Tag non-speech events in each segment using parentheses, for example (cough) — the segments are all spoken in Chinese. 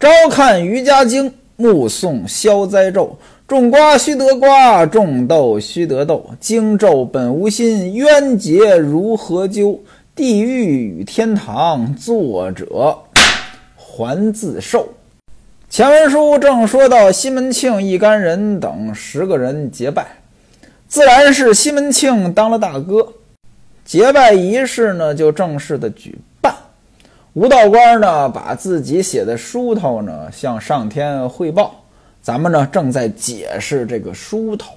朝看瑜伽经，目诵消灾咒。种瓜须得瓜，种豆须得豆。经咒本无心，冤结如何究？地狱与天堂，作者还自受。前文书正说到西门庆一干人等十个人结拜，自然是西门庆当了大哥。结拜仪式呢，就正式的举。吴道官呢，把自己写的书头呢，向上天汇报。咱们呢正在解释这个书头，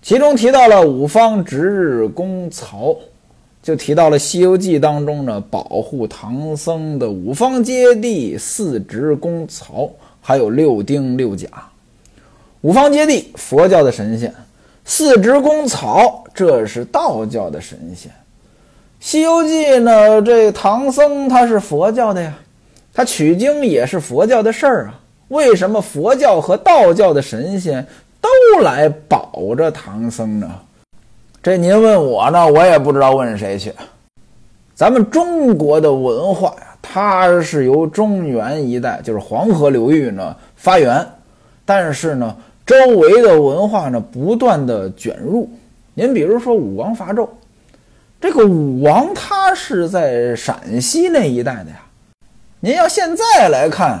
其中提到了五方值日公曹，就提到了《西游记》当中呢保护唐僧的五方揭谛、四值公曹，还有六丁六甲。五方揭谛，佛教的神仙；四值公曹，这是道教的神仙。《西游记》呢，这唐僧他是佛教的呀，他取经也是佛教的事儿啊。为什么佛教和道教的神仙都来保着唐僧呢？这您问我呢，我也不知道问谁去。咱们中国的文化呀，它是由中原一带，就是黄河流域呢发源，但是呢，周围的文化呢不断的卷入。您比如说武王伐纣，这个武王他是在陕西那一带的呀。您要现在来看。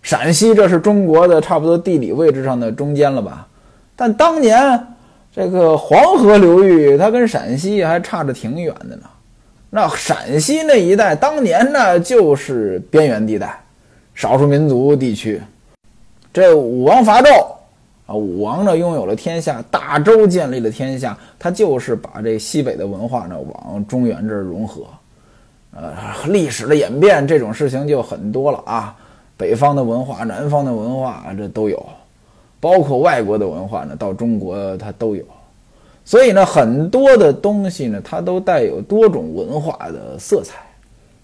陕西这是中国的差不多地理位置上的中间了吧？但当年这个黄河流域，它跟陕西还差着挺远的呢。那陕西那一带当年呢，就是边缘地带，少数民族地区。这武王伐纣啊，武王呢拥有了天下，大周建立了天下，他就是把这西北的文化呢往中原这儿融合。呃，历史的演变这种事情就很多了啊。北方的文化、南方的文化，这都有，包括外国的文化呢，到中国它都有。所以呢，很多的东西呢，它都带有多种文化的色彩。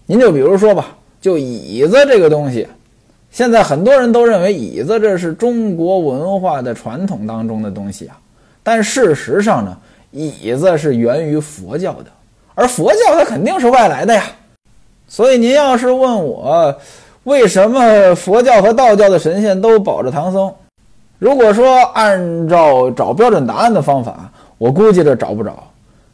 您就比如说吧，就椅子这个东西，现在很多人都认为椅子这是中国文化的传统当中的东西啊。但事实上呢，椅子是源于佛教的，而佛教它肯定是外来的呀。所以您要是问我，为什么佛教和道教的神仙都保着唐僧？如果说按照找标准答案的方法，我估计这找不着。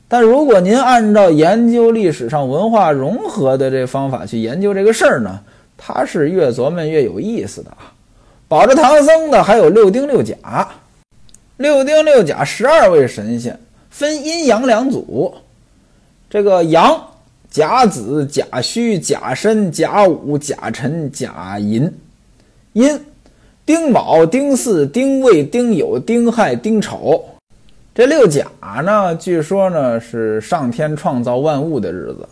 但如果您按照研究历史上文化融合的这方法去研究这个事儿呢，他是越琢磨越有意思的啊！保着唐僧的还有六丁六甲，六丁六甲十二位神仙分阴阳两组，这个阳。甲子、甲戌、甲申、甲午、甲辰、甲寅，寅，丁卯、丁巳、丁未、丁酉、丁亥、丁丑，这六甲呢，据说呢是上天创造万物的日子。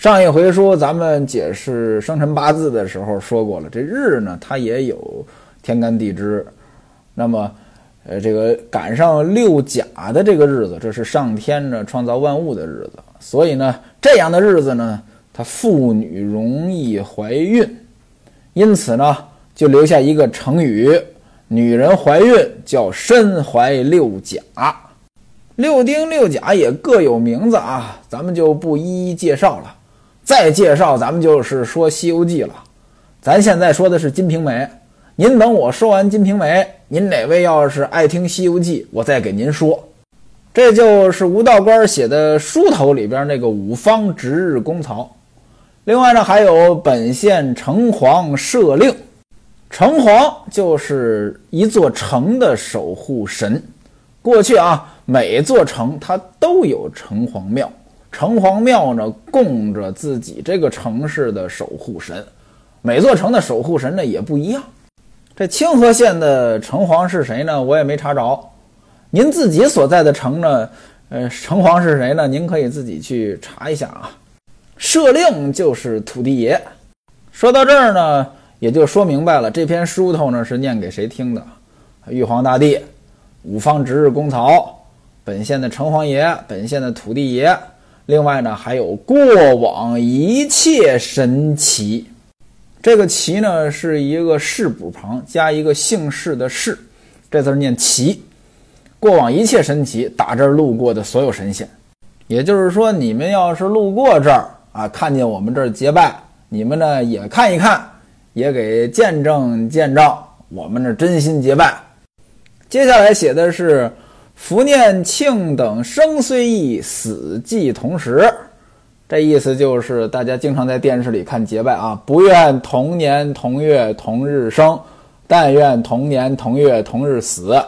上一回书咱们解释生辰八字的时候说过了，这日呢它也有天干地支，那么，呃，这个赶上六甲的这个日子，这是上天呢创造万物的日子。所以呢，这样的日子呢，她妇女容易怀孕，因此呢，就留下一个成语：女人怀孕叫身怀六甲。六丁六甲也各有名字啊，咱们就不一一介绍了。再介绍，咱们就是说《西游记》了。咱现在说的是《金瓶梅》，您等我说完《金瓶梅》，您哪位要是爱听《西游记》，我再给您说。这就是吴道官写的书头里边那个五方值日公曹，另外呢还有本县城隍设令，城隍就是一座城的守护神。过去啊，每座城它都有城隍庙，城隍庙呢供着自己这个城市的守护神，每座城的守护神呢也不一样。这清河县的城隍是谁呢？我也没查着。您自己所在的城呢？呃，城隍是谁呢？您可以自己去查一下啊。社令就是土地爷。说到这儿呢，也就说明白了，这篇书头呢是念给谁听的？玉皇大帝、五方值日公曹、本县的城隍爷、本县的土地爷，另外呢还有过往一切神奇。这个“奇”呢是一个士补旁加一个姓氏的“氏”，这字念“奇”。过往一切神奇，打这儿路过的所有神仙，也就是说，你们要是路过这儿啊，看见我们这儿结拜，你们呢也看一看，也给见证见证我们这真心结拜。接下来写的是“福念庆等生虽异，死既同时”，这意思就是大家经常在电视里看结拜啊，不愿同年同月同日生，但愿同年同月同日死。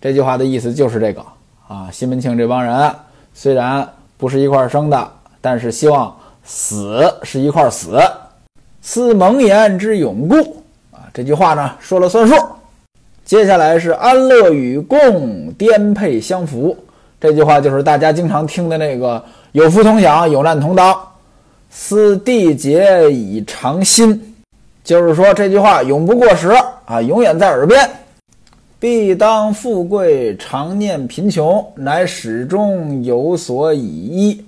这句话的意思就是这个啊，西门庆这帮人虽然不是一块生的，但是希望死是一块死，思盟言之永固啊。这句话呢说了算数。接下来是安乐与共，颠沛相扶。这句话就是大家经常听的那个“有福同享，有难同当”，思缔结以长新。就是说这句话永不过时啊，永远在耳边。必当富贵，常念贫穷，乃始终有所以依。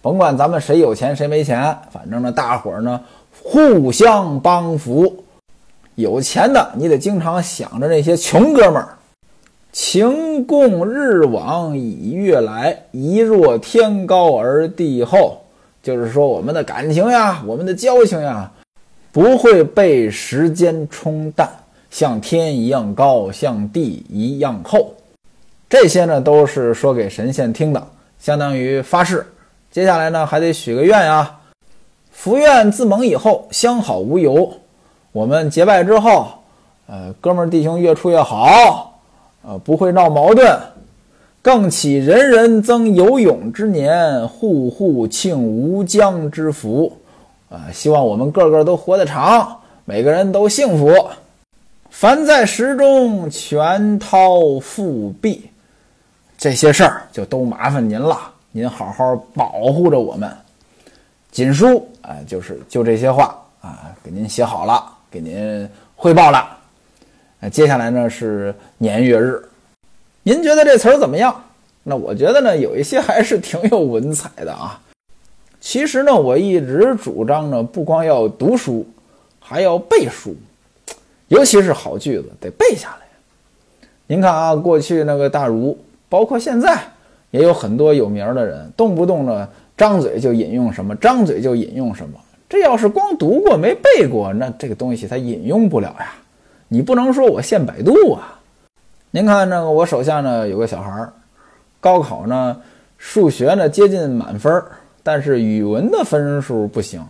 甭管咱们谁有钱谁没钱，反正呢，大伙儿呢互相帮扶。有钱的，你得经常想着那些穷哥们儿。情共日往以月来，一若天高而地厚。就是说，我们的感情呀，我们的交情呀，不会被时间冲淡，像天一样高，像地一样厚。这些呢，都是说给神仙听的，相当于发誓。接下来呢，还得许个愿呀，福愿自蒙以后，相好无尤。我们结拜之后，呃，哥们弟兄越处越好，呃，不会闹矛盾，更起人人增有勇之年，户户庆无疆之福，啊，希望我们个个都活得长，每个人都幸福。凡在时中全掏复辟，这些事儿就都麻烦您了，您好好保护着我们。锦书啊，就是就这些话啊，给您写好了。给您汇报了，那接下来呢是年月日，您觉得这词儿怎么样？那我觉得呢有一些还是挺有文采的啊。其实呢我一直主张呢不光要读书，还要背书，尤其是好句子得背下来。您看啊，过去那个大儒，包括现在也有很多有名的人，动不动呢张嘴就引用什么，张嘴就引用什么。这要是光读过没背过，那这个东西它引用不了呀。你不能说我现百度啊。您看那个我手下呢有个小孩儿，高考呢数学呢接近满分，但是语文的分数不行。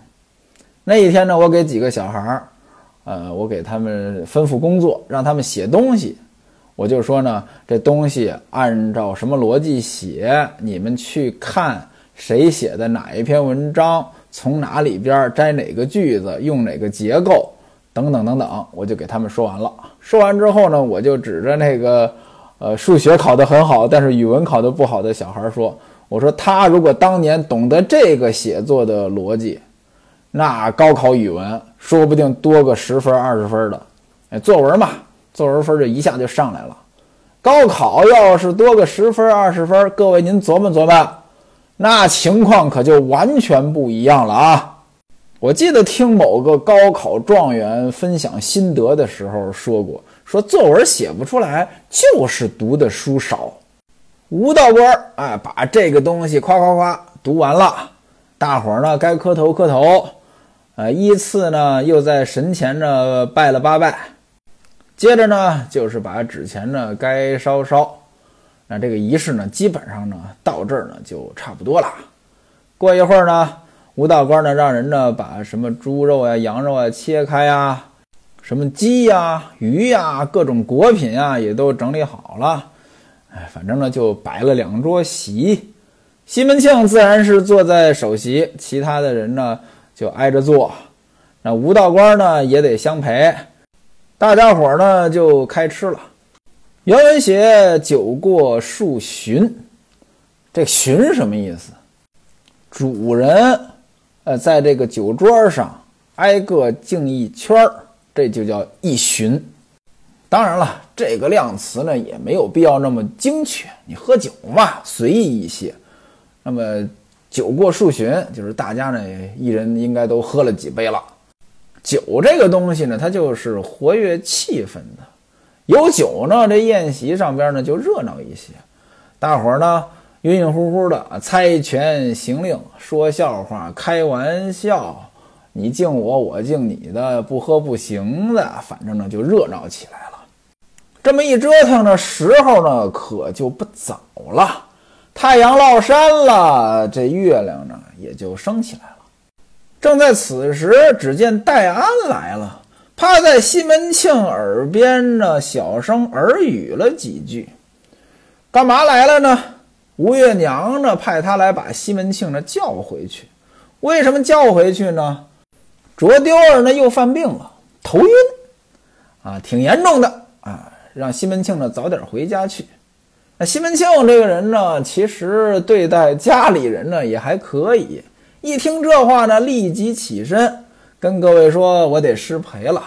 那一天呢，我给几个小孩儿，呃，我给他们吩咐工作，让他们写东西。我就说呢，这东西按照什么逻辑写，你们去看谁写的哪一篇文章。从哪里边摘哪个句子，用哪个结构，等等等等，我就给他们说完了。说完之后呢，我就指着那个，呃，数学考得很好，但是语文考得不好的小孩说：“我说他如果当年懂得这个写作的逻辑，那高考语文说不定多个十分、二十分的。哎，作文嘛，作文分就一下就上来了。高考要是多个十分、二十分，各位您琢磨琢磨。”那情况可就完全不一样了啊！我记得听某个高考状元分享心得的时候说过，说作文写不出来就是读的书少。吴道官儿哎，把这个东西夸夸夸读完了，大伙儿呢该磕头磕头，呃，依次呢又在神前呢拜了八拜，接着呢就是把纸钱呢该烧烧。那这个仪式呢，基本上呢到这儿呢就差不多了。过一会儿呢，吴道官呢让人呢把什么猪肉啊、羊肉啊切开呀，什么鸡呀、鱼呀、各种果品啊也都整理好了。哎，反正呢就摆了两桌席。西门庆自然是坐在首席，其他的人呢就挨着坐。那吴道官呢也得相陪。大家伙呢就开吃了。原文写酒过数巡，这巡什么意思？主人，呃，在这个酒桌上挨个敬一圈儿，这就叫一巡。当然了，这个量词呢也没有必要那么精确。你喝酒嘛，随意一些。那么酒过数巡，就是大家呢一人应该都喝了几杯了。酒这个东西呢，它就是活跃气氛的。有酒呢，这宴席上边呢就热闹一些，大伙儿呢晕晕乎乎的，猜拳行令，说笑话，开玩笑，你敬我，我敬你的，不喝不行的，反正呢就热闹起来了。这么一折腾呢，时候呢可就不早了。太阳落山了，这月亮呢也就升起来了。正在此时，只见戴安来了，趴在西门庆耳边呢，小声耳语了几句。干嘛来了呢？吴月娘呢派他来把西门庆呢叫回去。为什么叫回去呢？卓丢儿呢又犯病了，头晕，啊，挺严重的啊，让西门庆呢早点回家去。那西门庆这个人呢，其实对待家里人呢也还可以。一听这话呢，立即起身跟各位说：“我得失陪了，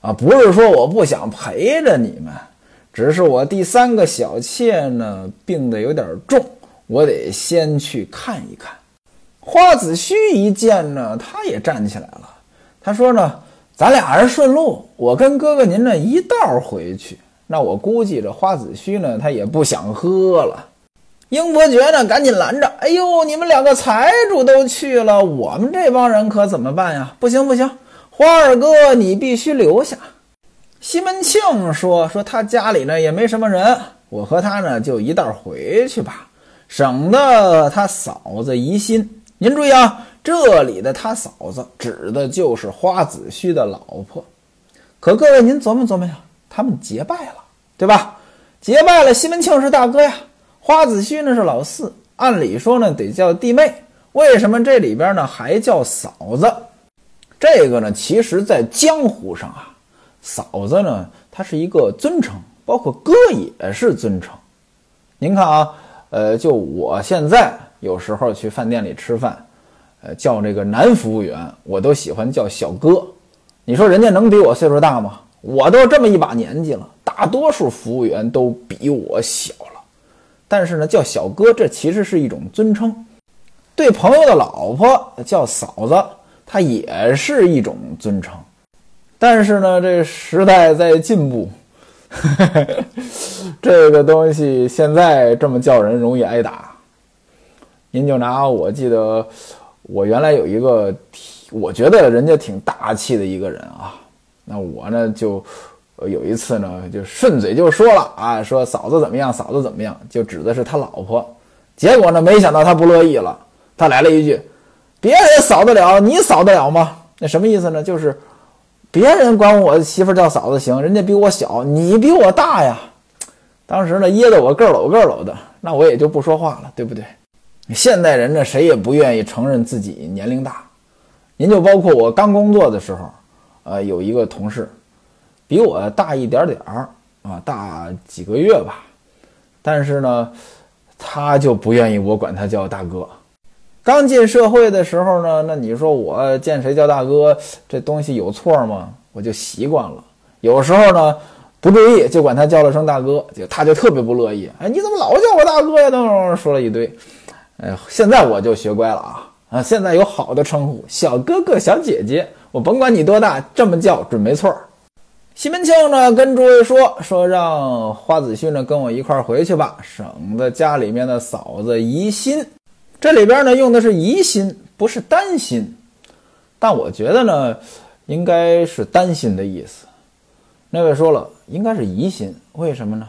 啊，不是说我不想陪着你们，只是我第三个小妾呢病得有点重，我得先去看一看。”花子虚一见呢，他也站起来了，他说呢：“咱俩人顺路，我跟哥哥您呢一道回去。”那我估计这花子虚呢，他也不想喝了。英伯爵呢，赶紧拦着：“哎呦，你们两个财主都去了，我们这帮人可怎么办呀？不行不行，花二哥你必须留下。”西门庆说：“说他家里呢也没什么人，我和他呢就一道回去吧，省得他嫂子疑心。您注意啊，这里的他嫂子指的就是花子虚的老婆。可各位您琢磨琢磨呀。”他们结拜了，对吧？结拜了，西门庆是大哥呀，花子虚呢是老四，按理说呢得叫弟妹，为什么这里边呢还叫嫂子？这个呢，其实在江湖上啊，嫂子呢它是一个尊称，包括哥也是尊称。您看啊，呃，就我现在有时候去饭店里吃饭，呃，叫这个男服务员，我都喜欢叫小哥。你说人家能比我岁数大吗？我都这么一把年纪了，大多数服务员都比我小了，但是呢，叫小哥这其实是一种尊称，对朋友的老婆叫嫂子，它也是一种尊称。但是呢，这时代在进步，(laughs) 这个东西现在这么叫人容易挨打。您就拿我记得，我原来有一个，我觉得人家挺大气的一个人啊。那我呢，就有一次呢，就顺嘴就说了啊，说嫂子怎么样，嫂子怎么样，就指的是他老婆。结果呢，没想到他不乐意了，他来了一句：“别人嫂得了，你嫂得了吗？”那什么意思呢？就是别人管我媳妇叫嫂子行，人家比我小，你比我大呀。当时呢，噎得我个搂个搂的，那我也就不说话了，对不对？现代人呢，谁也不愿意承认自己年龄大。您就包括我刚工作的时候。呃，有一个同事，比我大一点点儿啊，大几个月吧。但是呢，他就不愿意我管他叫大哥。刚进社会的时候呢，那你说我见谁叫大哥，这东西有错吗？我就习惯了。有时候呢，不注意就管他叫了声大哥，就他就特别不乐意。哎，你怎么老叫我大哥呀？等等，说了一堆。哎，现在我就学乖了啊啊！现在有好的称呼，小哥哥、小姐姐。我甭管你多大，这么叫准没错儿。西门庆呢，跟诸位说说，让花子虚呢跟我一块儿回去吧，省得家里面的嫂子疑心。这里边呢用的是疑心，不是担心。但我觉得呢，应该是担心的意思。那位说了，应该是疑心，为什么呢？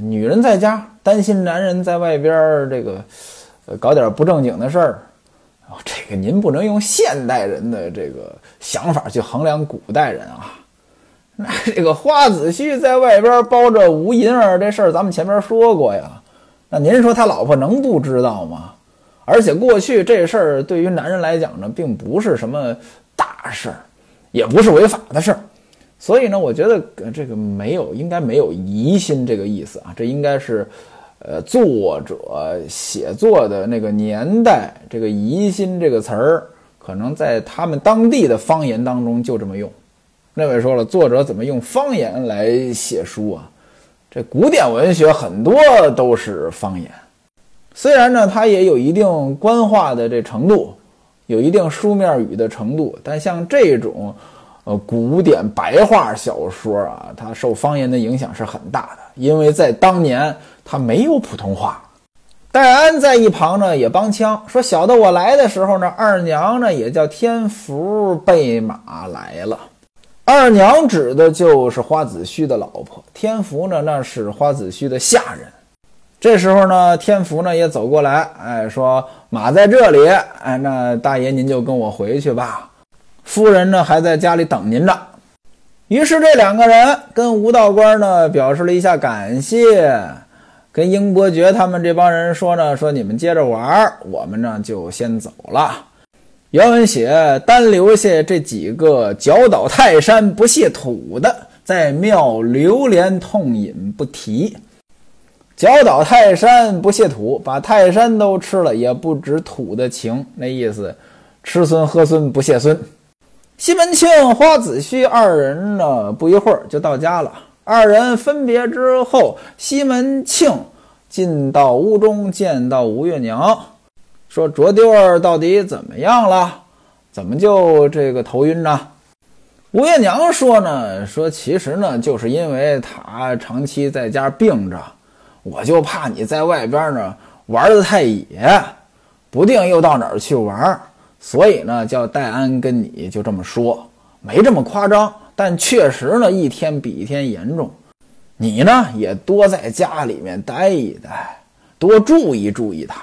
女人在家担心男人在外边这个，呃，搞点不正经的事儿。这个您不能用现代人的这个想法去衡量古代人啊。那 (laughs) 这个花子虚在外边包着吴银儿这事儿，咱们前面说过呀。那您说他老婆能不知道吗？而且过去这事儿对于男人来讲呢，并不是什么大事儿，也不是违法的事儿。所以呢，我觉得这个没有，应该没有疑心这个意思啊。这应该是。呃，作者写作的那个年代，这个“疑心”这个词儿，可能在他们当地的方言当中就这么用。那位说了，作者怎么用方言来写书啊？这古典文学很多都是方言，虽然呢，它也有一定官话的这程度，有一定书面语的程度，但像这种。呃，古典白话小说啊，它受方言的影响是很大的，因为在当年它没有普通话，戴安在一旁呢也帮腔说：“小的我来的时候呢，二娘呢也叫天福备马来了。二娘指的就是花子虚的老婆，天福呢那是花子虚的下人。这时候呢，天福呢也走过来，哎，说马在这里，哎，那大爷您就跟我回去吧，夫人呢还在家里等您着。于是这两个人跟吴道官呢表示了一下感谢。”跟英伯爵他们这帮人说呢，说你们接着玩我们呢就先走了。原文写单留下这几个脚倒泰山不卸土的，在庙流连痛饮不提。脚倒泰山不卸土，把泰山都吃了，也不止土的情，那意思，吃孙喝孙不谢孙。西门庆、花子虚二人呢，不一会儿就到家了。二人分别之后，西门庆进到屋中，见到吴月娘，说：“卓丢儿到底怎么样了？怎么就这个头晕呢？”吴月娘说：“呢，说其实呢，就是因为他长期在家病着，我就怕你在外边呢玩的太野，不定又到哪儿去玩，所以呢，叫戴安跟你就这么说，没这么夸张。”但确实呢，一天比一天严重。你呢，也多在家里面待一待，多注意注意他。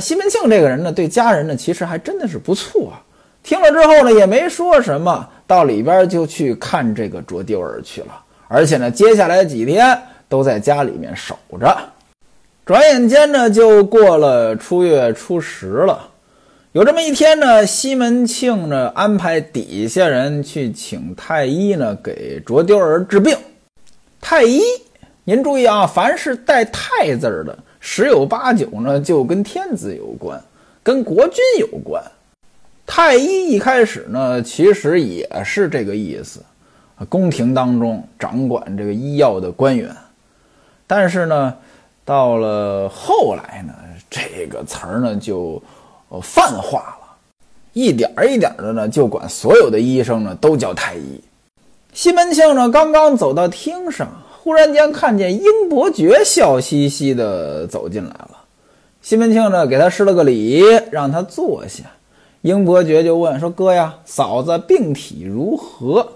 西门庆这个人呢，对家人呢，其实还真的是不错啊。听了之后呢，也没说什么，到里边就去看这个卓丢儿去了。而且呢，接下来几天都在家里面守着。转眼间呢，就过了初月初十了。有这么一天呢，西门庆呢安排底下人去请太医呢，给卓丢儿治病。太医，您注意啊，凡是带“太”字儿的，十有八九呢就跟天子有关，跟国君有关。太医一开始呢，其实也是这个意思，宫廷当中掌管这个医药的官员。但是呢，到了后来呢，这个词儿呢就。泛化了，一点儿一点儿的呢，就管所有的医生呢都叫太医。西门庆呢刚刚走到厅上，忽然间看见英伯爵笑嘻嘻的走进来了。西门庆呢给他施了个礼，让他坐下。英伯爵就问说：“哥呀，嫂子病体如何？”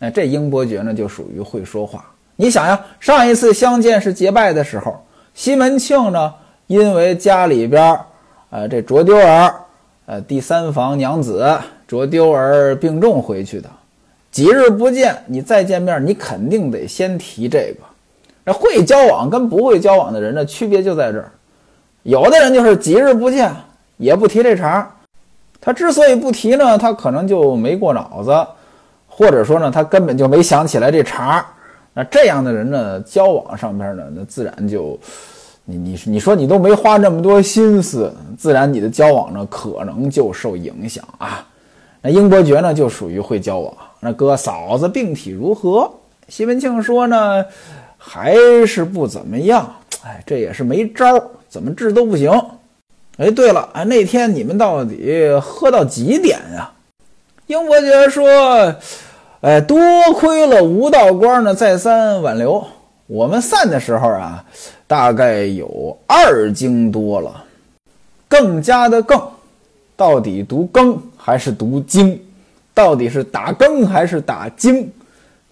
哎，这英伯爵呢就属于会说话。你想呀，上一次相见是结拜的时候，西门庆呢因为家里边。呃，这卓丢儿，呃，第三房娘子卓丢儿病重回去的，几日不见，你再见面，你肯定得先提这个。那会交往跟不会交往的人呢，区别就在这儿。有的人就是几日不见也不提这茬，他之所以不提呢，他可能就没过脑子，或者说呢，他根本就没想起来这茬。那这样的人呢，交往上边呢，那自然就。你你你说你都没花那么多心思，自然你的交往呢可能就受影响啊。那英伯爵呢就属于会交往。那哥嫂子病体如何？西门庆说呢，还是不怎么样。哎，这也是没招，怎么治都不行。哎，对了，哎，那天你们到底喝到几点呀？英伯爵说，哎，多亏了吴道官呢再三挽留。我们散的时候啊，大概有二更多了。更加的更，到底读更还是读经？到底是打更还是打经？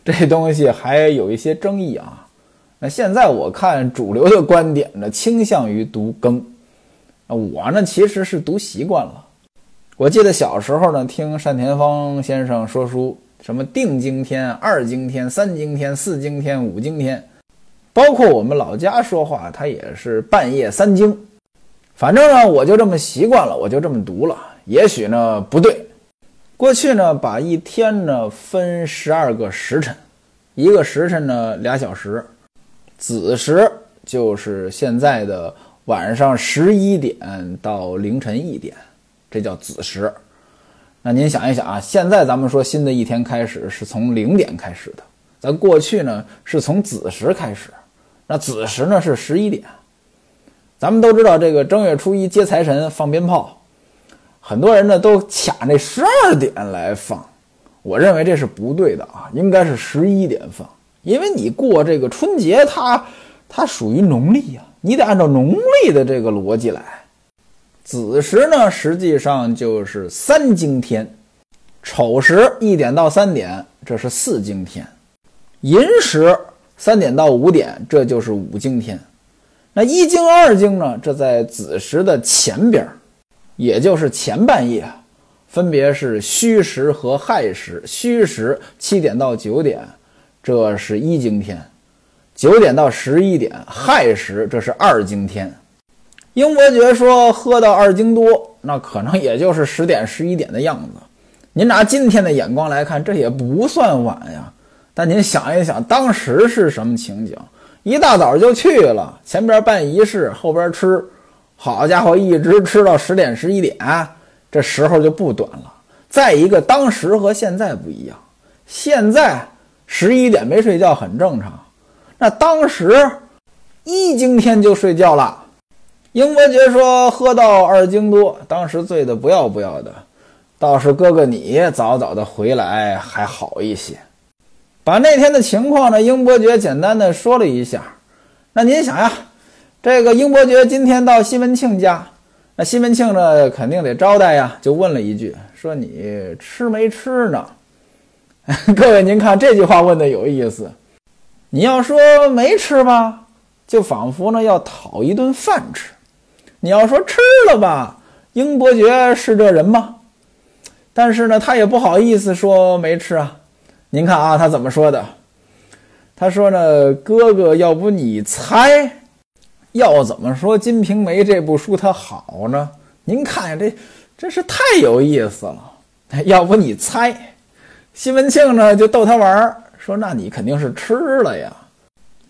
这东西还有一些争议啊。那现在我看主流的观点呢，倾向于读更。我呢，其实是读习惯了。我记得小时候呢，听单田芳先生说书，什么定经天、二经天、三经天、四经天、五经天。包括我们老家说话，他也是半夜三更。反正呢，我就这么习惯了，我就这么读了。也许呢不对。过去呢，把一天呢分十二个时辰，一个时辰呢俩小时，子时就是现在的晚上十一点到凌晨一点，这叫子时。那您想一想啊，现在咱们说新的一天开始是从零点开始的，咱过去呢是从子时开始。那子时呢是十一点，咱们都知道这个正月初一接财神放鞭炮，很多人呢都卡那十二点来放，我认为这是不对的啊，应该是十一点放，因为你过这个春节，它它属于农历呀，你得按照农历的这个逻辑来。子时呢，实际上就是三经天；丑时一点到三点，这是四经天；寅时三点到五点，这就是五经天。那一经、二经呢？这在子时的前边，也就是前半夜，分别是戌时和亥时。戌时七点到九点，这是一经天；九点到十一点，亥时这是二经天。英伯爵说，喝到二经多，那可能也就是十点、十一点的样子。您拿今天的眼光来看，这也不算晚呀。但您想一想，当时是什么情景？一大早就去了，前边办仪式，后边吃，好家伙，一直吃到十点十一点，这时候就不短了。再一个，当时和现在不一样，现在十一点没睡觉很正常，那当时一经天就睡觉了。英伯爵说喝到二斤多，当时醉得不要不要的，倒是哥哥你早早的回来还好一些。把那天的情况呢，英伯爵简单的说了一下。那您想呀，这个英伯爵今天到西门庆家，那西门庆呢肯定得招待呀，就问了一句，说你吃没吃呢？(laughs) 各位您看这句话问的有意思。你要说没吃吧，就仿佛呢要讨一顿饭吃；你要说吃了吧，英伯爵是这人吗？但是呢，他也不好意思说没吃啊。您看啊，他怎么说的？他说呢，哥哥，要不你猜，要怎么说《金瓶梅》这部书它好呢？您看这真是太有意思了。要不你猜？西门庆呢就逗他玩儿，说那你肯定是吃了呀。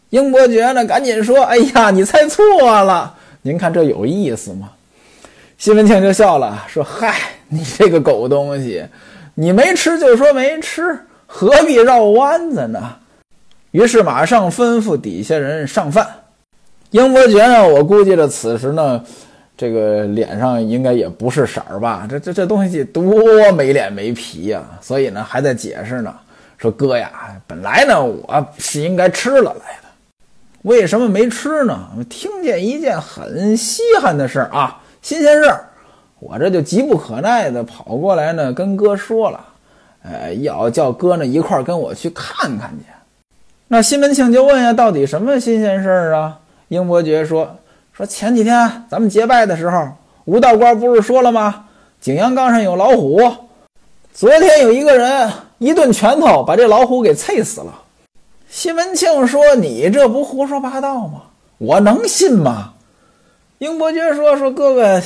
英伯爵呢赶紧说，哎呀，你猜错了。您看这有意思吗？西门庆就笑了，说嗨，你这个狗东西，你没吃就说没吃。何必绕弯子呢？于是马上吩咐底下人上饭。英伯爵呢，我估计着此时呢，这个脸上应该也不是色儿吧？这这这东西多没脸没皮呀！所以呢，还在解释呢，说哥呀，本来呢我是应该吃了来的，为什么没吃呢？听见一件很稀罕的事儿啊，新鲜事儿，我这就急不可耐的跑过来呢，跟哥说了。呃，要叫哥呢一块儿跟我去看看去。那西门庆就问呀，到底什么新鲜事儿啊？英伯爵说：“说前几天咱们结拜的时候，吴道官不是说了吗？景阳冈上有老虎。昨天有一个人一顿拳头把这老虎给啐死了。”西门庆说：“你这不胡说八道吗？我能信吗？”英伯爵说：“说哥哥，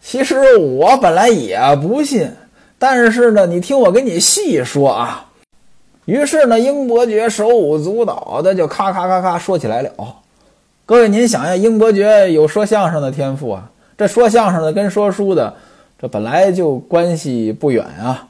其实我本来也不信。”但是呢，你听我给你细说啊。于是呢，英伯爵手舞足蹈的就咔咔咔咔说起来了。各位，您想呀，英伯爵有说相声的天赋啊。这说相声的跟说书的，这本来就关系不远啊。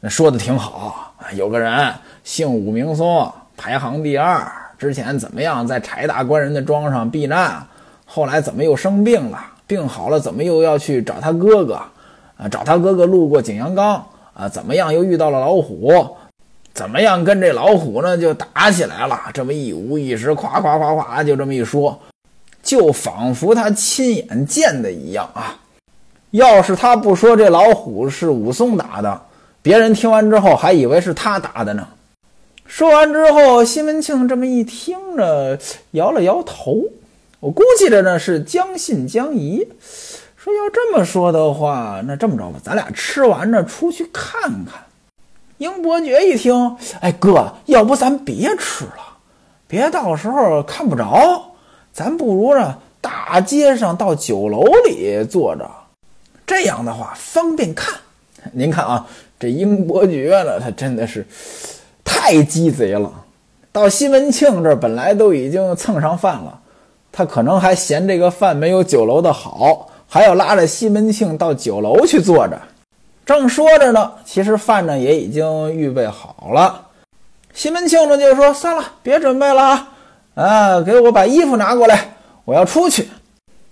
那说的挺好。有个人姓武名松，排行第二。之前怎么样，在柴大官人的庄上避难，后来怎么又生病了？病好了，怎么又要去找他哥哥？啊，找他哥哥路过景阳冈啊，怎么样又遇到了老虎？怎么样跟这老虎呢就打起来了？这么一五一十，夸夸夸夸，就这么一说，就仿佛他亲眼见的一样啊！要是他不说这老虎是武松打的，别人听完之后还以为是他打的呢。说完之后，西门庆这么一听着，摇了摇头，我估计着呢是将信将疑。说要这么说的话，那这么着吧，咱俩吃完呢出去看看。英伯爵一听，哎哥，要不咱别吃了，别到时候看不着。咱不如呢大街上到酒楼里坐着，这样的话方便看。您看啊，这英伯爵呢，他真的是太鸡贼了。到西门庆这儿本来都已经蹭上饭了，他可能还嫌这个饭没有酒楼的好。还要拉着西门庆到酒楼去坐着，正说着呢，其实饭呢也已经预备好了。西门庆呢就说：“算了，别准备了啊，啊，给我把衣服拿过来，我要出去。”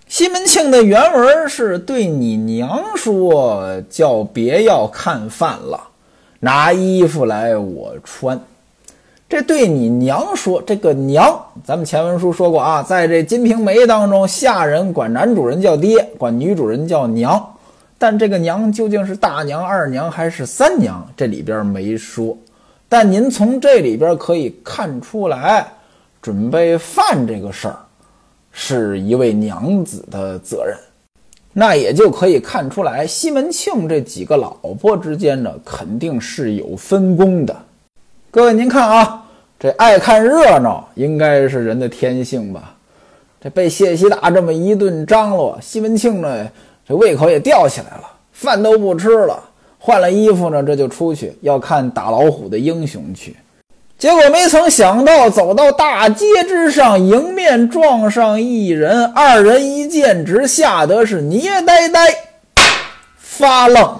西门庆的原文是对你娘说，叫别要看饭了，拿衣服来我穿。这对你娘说，这个娘，咱们前文书说过啊，在这《金瓶梅》当中，下人管男主人叫爹，管女主人叫娘，但这个娘究竟是大娘、二娘还是三娘，这里边没说。但您从这里边可以看出来，准备饭这个事儿，是一位娘子的责任，那也就可以看出来，西门庆这几个老婆之间呢，肯定是有分工的。各位，您看啊，这爱看热闹应该是人的天性吧？这被谢希大这么一顿张罗，西门庆呢，这胃口也吊起来了，饭都不吃了，换了衣服呢，这就出去要看打老虎的英雄去。结果没曾想到，走到大街之上，迎面撞上一人，二人一见，直吓得是捏呆呆，发愣。